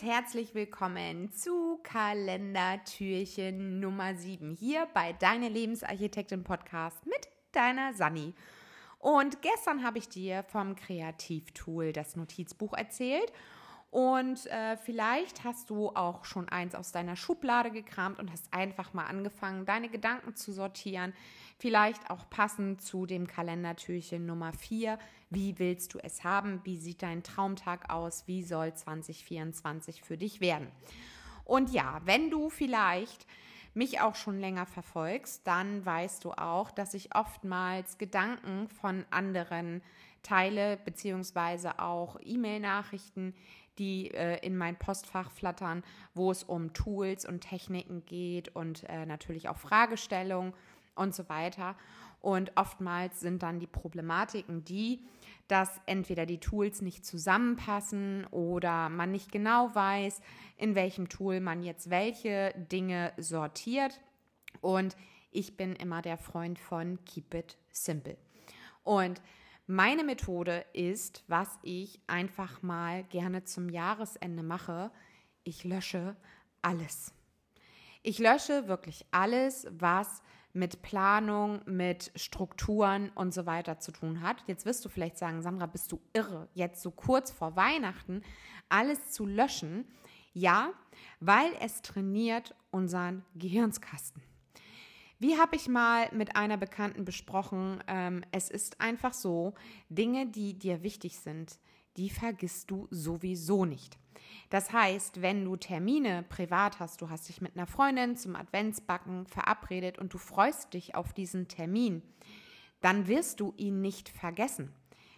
und herzlich willkommen zu Kalendertürchen Nummer 7 hier bei Deine Lebensarchitektin Podcast mit deiner Sani. Und gestern habe ich dir vom Kreativtool das Notizbuch erzählt und äh, vielleicht hast du auch schon eins aus deiner Schublade gekramt und hast einfach mal angefangen, deine Gedanken zu sortieren. Vielleicht auch passend zu dem Kalendertürchen Nummer 4. Wie willst du es haben? Wie sieht dein Traumtag aus? Wie soll 2024 für dich werden? Und ja, wenn du vielleicht mich auch schon länger verfolgst, dann weißt du auch, dass ich oftmals Gedanken von anderen teile, beziehungsweise auch E-Mail-Nachrichten, die äh, in mein Postfach flattern, wo es um Tools und Techniken geht und äh, natürlich auch Fragestellungen und so weiter. Und oftmals sind dann die Problematiken die, dass entweder die Tools nicht zusammenpassen oder man nicht genau weiß, in welchem Tool man jetzt welche Dinge sortiert. Und ich bin immer der Freund von Keep It Simple. Und meine Methode ist, was ich einfach mal gerne zum Jahresende mache, ich lösche alles. Ich lösche wirklich alles, was mit Planung, mit Strukturen und so weiter zu tun hat. Jetzt wirst du vielleicht sagen, Sandra, bist du irre, jetzt so kurz vor Weihnachten alles zu löschen? Ja, weil es trainiert unseren Gehirnskasten. Wie habe ich mal mit einer Bekannten besprochen, ähm, es ist einfach so, Dinge, die dir wichtig sind, die vergisst du sowieso nicht. Das heißt, wenn du Termine privat hast, du hast dich mit einer Freundin zum Adventsbacken verabredet und du freust dich auf diesen Termin, dann wirst du ihn nicht vergessen.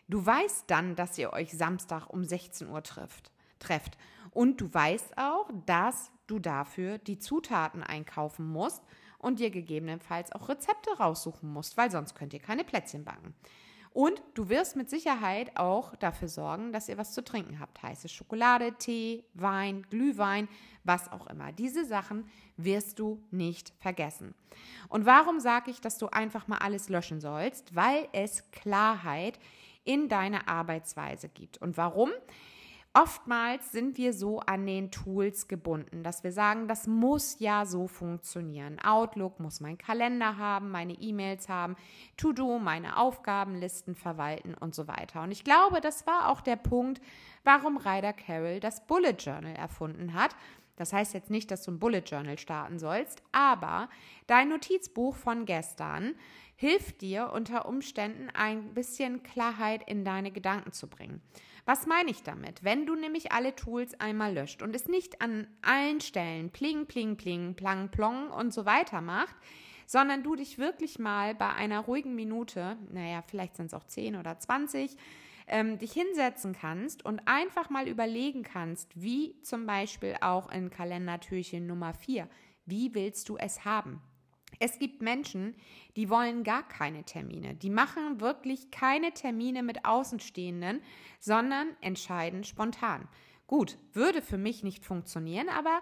Du weißt dann, dass ihr euch Samstag um 16 Uhr trifft. trefft. Und du weißt auch, dass du dafür die Zutaten einkaufen musst und dir gegebenenfalls auch Rezepte raussuchen musst, weil sonst könnt ihr keine Plätzchen backen. Und du wirst mit Sicherheit auch dafür sorgen, dass ihr was zu trinken habt. Heiße Schokolade, Tee, Wein, Glühwein, was auch immer. Diese Sachen wirst du nicht vergessen. Und warum sage ich, dass du einfach mal alles löschen sollst? Weil es Klarheit in deine Arbeitsweise gibt. Und warum? Oftmals sind wir so an den Tools gebunden, dass wir sagen, das muss ja so funktionieren. Outlook muss mein Kalender haben, meine E-Mails haben, To-Do, meine Aufgabenlisten verwalten und so weiter. Und ich glaube, das war auch der Punkt, warum Ryder Carroll das Bullet Journal erfunden hat. Das heißt jetzt nicht, dass du ein Bullet Journal starten sollst, aber dein Notizbuch von gestern hilft dir unter Umständen ein bisschen Klarheit in deine Gedanken zu bringen. Was meine ich damit? Wenn du nämlich alle Tools einmal löscht und es nicht an allen Stellen pling, pling, pling, plang, plong und so weiter macht, sondern du dich wirklich mal bei einer ruhigen Minute, naja, vielleicht sind es auch 10 oder 20, ähm, dich hinsetzen kannst und einfach mal überlegen kannst, wie zum Beispiel auch in Kalendertürchen Nummer 4, wie willst du es haben? Es gibt Menschen, die wollen gar keine Termine. Die machen wirklich keine Termine mit Außenstehenden, sondern entscheiden spontan. Gut, würde für mich nicht funktionieren, aber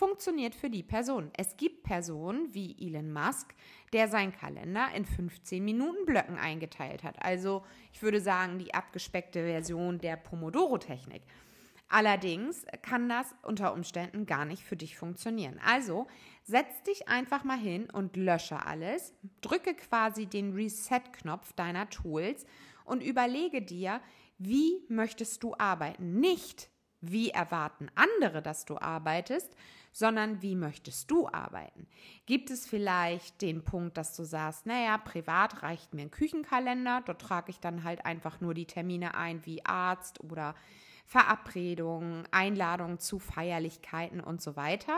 funktioniert für die Person. Es gibt Personen wie Elon Musk, der seinen Kalender in 15 Minuten Blöcken eingeteilt hat. Also ich würde sagen, die abgespeckte Version der Pomodoro-Technik. Allerdings kann das unter Umständen gar nicht für dich funktionieren. Also setz dich einfach mal hin und lösche alles, drücke quasi den Reset-Knopf deiner Tools und überlege dir, wie möchtest du arbeiten? Nicht, wie erwarten andere, dass du arbeitest, sondern wie möchtest du arbeiten? Gibt es vielleicht den Punkt, dass du sagst, naja, privat reicht mir ein Küchenkalender, dort trage ich dann halt einfach nur die Termine ein wie Arzt oder Verabredungen, Einladungen zu Feierlichkeiten und so weiter.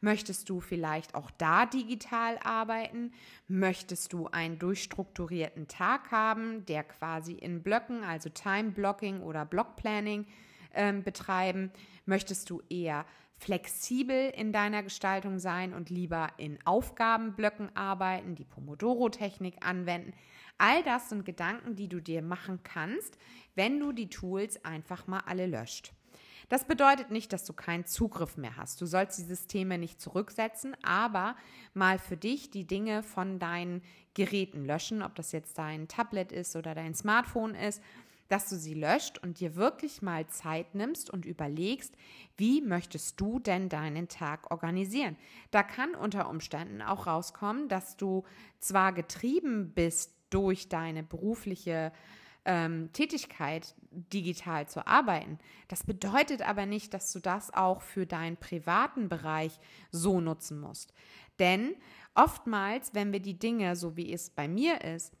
Möchtest du vielleicht auch da digital arbeiten? Möchtest du einen durchstrukturierten Tag haben, der quasi in Blöcken, also Time Blocking oder Block Planning äh, betreiben? Möchtest du eher flexibel in deiner Gestaltung sein und lieber in Aufgabenblöcken arbeiten, die Pomodoro-Technik anwenden? All das sind Gedanken, die du dir machen kannst, wenn du die Tools einfach mal alle löscht. Das bedeutet nicht, dass du keinen Zugriff mehr hast. Du sollst die Systeme nicht zurücksetzen, aber mal für dich die Dinge von deinen Geräten löschen, ob das jetzt dein Tablet ist oder dein Smartphone ist, dass du sie löscht und dir wirklich mal Zeit nimmst und überlegst, wie möchtest du denn deinen Tag organisieren. Da kann unter Umständen auch rauskommen, dass du zwar getrieben bist durch deine berufliche ähm, Tätigkeit digital zu arbeiten. Das bedeutet aber nicht, dass du das auch für deinen privaten Bereich so nutzen musst. Denn oftmals, wenn wir die Dinge, so wie es bei mir ist,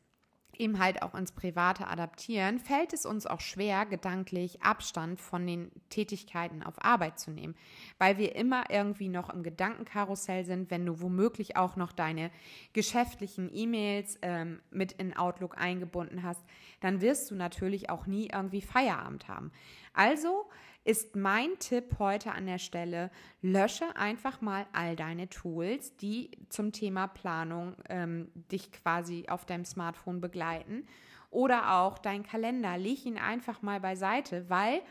eben halt auch ins Private adaptieren, fällt es uns auch schwer, gedanklich Abstand von den Tätigkeiten auf Arbeit zu nehmen, weil wir immer irgendwie noch im Gedankenkarussell sind, wenn du womöglich auch noch deine geschäftlichen E-Mails ähm, mit in Outlook eingebunden hast, dann wirst du natürlich auch nie irgendwie Feierabend haben. Also ist mein Tipp heute an der Stelle, lösche einfach mal all deine Tools, die zum Thema Planung ähm, dich quasi auf deinem Smartphone begleiten. Oder auch dein Kalender, leg ihn einfach mal beiseite, weil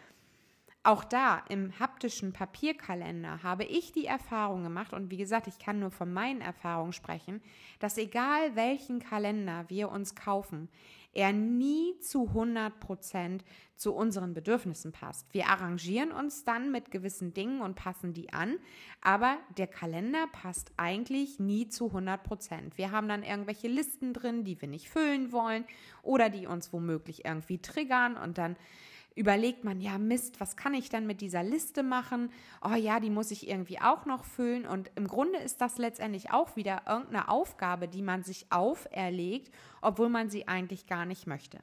auch da im haptischen Papierkalender habe ich die Erfahrung gemacht und wie gesagt, ich kann nur von meinen Erfahrungen sprechen, dass egal welchen Kalender wir uns kaufen, er nie zu 100 Prozent zu unseren Bedürfnissen passt. Wir arrangieren uns dann mit gewissen Dingen und passen die an, aber der Kalender passt eigentlich nie zu 100 Prozent. Wir haben dann irgendwelche Listen drin, die wir nicht füllen wollen oder die uns womöglich irgendwie triggern und dann überlegt man, ja Mist, was kann ich dann mit dieser Liste machen? Oh ja, die muss ich irgendwie auch noch füllen. Und im Grunde ist das letztendlich auch wieder irgendeine Aufgabe, die man sich auferlegt, obwohl man sie eigentlich gar nicht möchte.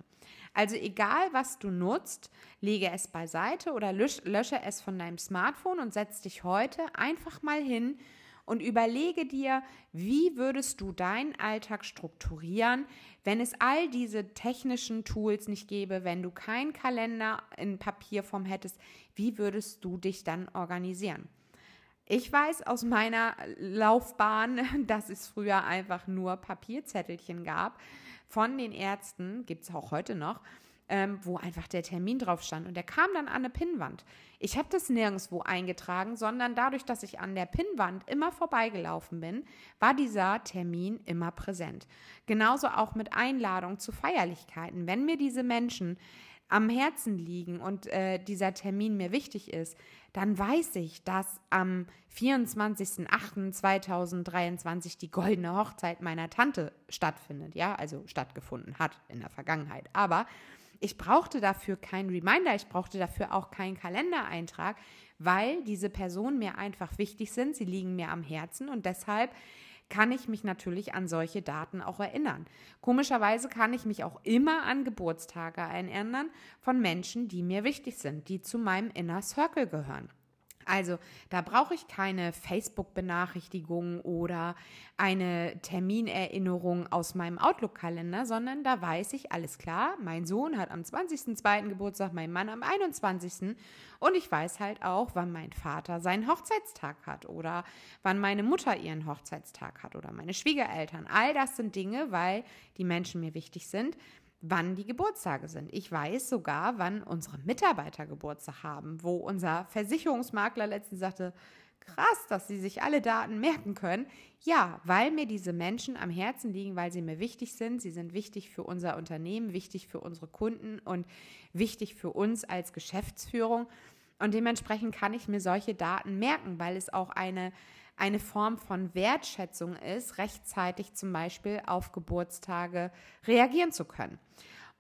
Also egal, was du nutzt, lege es beiseite oder lösche es von deinem Smartphone und setz dich heute einfach mal hin und überlege dir, wie würdest du deinen Alltag strukturieren, wenn es all diese technischen Tools nicht gäbe, wenn du keinen Kalender in Papierform hättest, wie würdest du dich dann organisieren? Ich weiß aus meiner Laufbahn, dass es früher einfach nur Papierzettelchen gab. Von den Ärzten, gibt es auch heute noch, ähm, wo einfach der Termin drauf stand. Und der kam dann an eine Pinnwand. Ich habe das nirgendwo eingetragen, sondern dadurch, dass ich an der Pinnwand immer vorbeigelaufen bin, war dieser Termin immer präsent. Genauso auch mit Einladung zu Feierlichkeiten. Wenn mir diese Menschen am Herzen liegen und äh, dieser Termin mir wichtig ist, dann weiß ich, dass am 24.08.2023 die goldene Hochzeit meiner Tante stattfindet, ja, also stattgefunden hat in der Vergangenheit. Aber ich brauchte dafür keinen Reminder, ich brauchte dafür auch keinen Kalendereintrag, weil diese Personen mir einfach wichtig sind, sie liegen mir am Herzen und deshalb kann ich mich natürlich an solche Daten auch erinnern. Komischerweise kann ich mich auch immer an Geburtstage erinnern von Menschen, die mir wichtig sind, die zu meinem Inner Circle gehören. Also da brauche ich keine Facebook-Benachrichtigung oder eine Terminerinnerung aus meinem Outlook-Kalender, sondern da weiß ich, alles klar, mein Sohn hat am 20.02. Geburtstag, mein Mann am 21. Und ich weiß halt auch, wann mein Vater seinen Hochzeitstag hat oder wann meine Mutter ihren Hochzeitstag hat oder meine Schwiegereltern. All das sind Dinge, weil die Menschen mir wichtig sind, wann die Geburtstage sind. Ich weiß sogar, wann unsere Mitarbeiter Geburtstag haben, wo unser Versicherungsmakler letztens sagte, krass, dass sie sich alle Daten merken können. Ja, weil mir diese Menschen am Herzen liegen, weil sie mir wichtig sind. Sie sind wichtig für unser Unternehmen, wichtig für unsere Kunden und wichtig für uns als Geschäftsführung. Und dementsprechend kann ich mir solche Daten merken, weil es auch eine eine Form von Wertschätzung ist, rechtzeitig zum Beispiel auf Geburtstage reagieren zu können.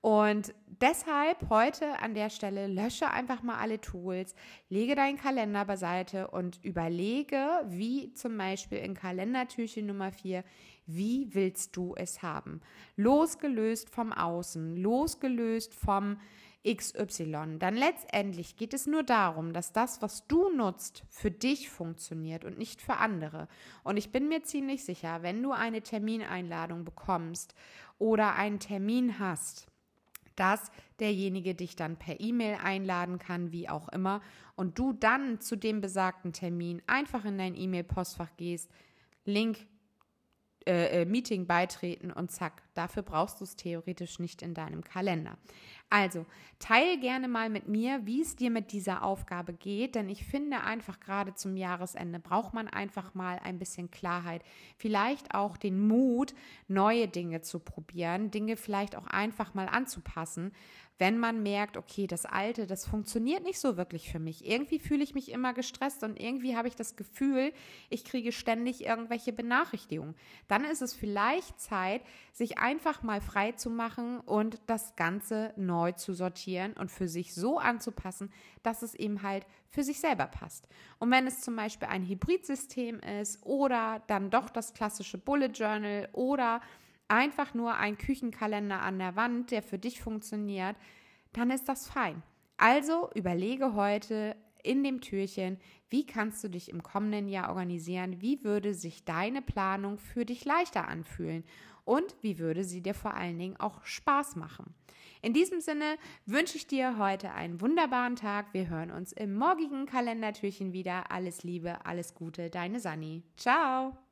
Und deshalb heute an der Stelle lösche einfach mal alle Tools, lege deinen Kalender beiseite und überlege, wie zum Beispiel in Kalendertürchen Nummer 4, wie willst du es haben? Losgelöst vom Außen, losgelöst vom XY, dann letztendlich geht es nur darum, dass das, was du nutzt, für dich funktioniert und nicht für andere. Und ich bin mir ziemlich sicher, wenn du eine Termineinladung bekommst oder einen Termin hast, dass derjenige dich dann per E-Mail einladen kann, wie auch immer, und du dann zu dem besagten Termin einfach in dein E-Mail-Postfach gehst, Link äh, äh, Meeting beitreten und zack, dafür brauchst du es theoretisch nicht in deinem Kalender. Also, teile gerne mal mit mir, wie es dir mit dieser Aufgabe geht, denn ich finde einfach gerade zum Jahresende braucht man einfach mal ein bisschen Klarheit, vielleicht auch den Mut, neue Dinge zu probieren, Dinge vielleicht auch einfach mal anzupassen, wenn man merkt, okay, das Alte, das funktioniert nicht so wirklich für mich. Irgendwie fühle ich mich immer gestresst und irgendwie habe ich das Gefühl, ich kriege ständig irgendwelche Benachrichtigungen. Dann ist es vielleicht Zeit, sich einfach mal frei zu machen und das Ganze neu zu sortieren und für sich so anzupassen, dass es eben halt für sich selber passt. Und wenn es zum Beispiel ein Hybridsystem ist oder dann doch das klassische Bullet Journal oder einfach nur ein Küchenkalender an der Wand, der für dich funktioniert, dann ist das fein. Also überlege heute in dem Türchen, wie kannst du dich im kommenden Jahr organisieren? Wie würde sich deine Planung für dich leichter anfühlen? Und wie würde sie dir vor allen Dingen auch Spaß machen? In diesem Sinne wünsche ich dir heute einen wunderbaren Tag. Wir hören uns im morgigen Kalendertürchen wieder. Alles Liebe, alles Gute, deine Sani. Ciao!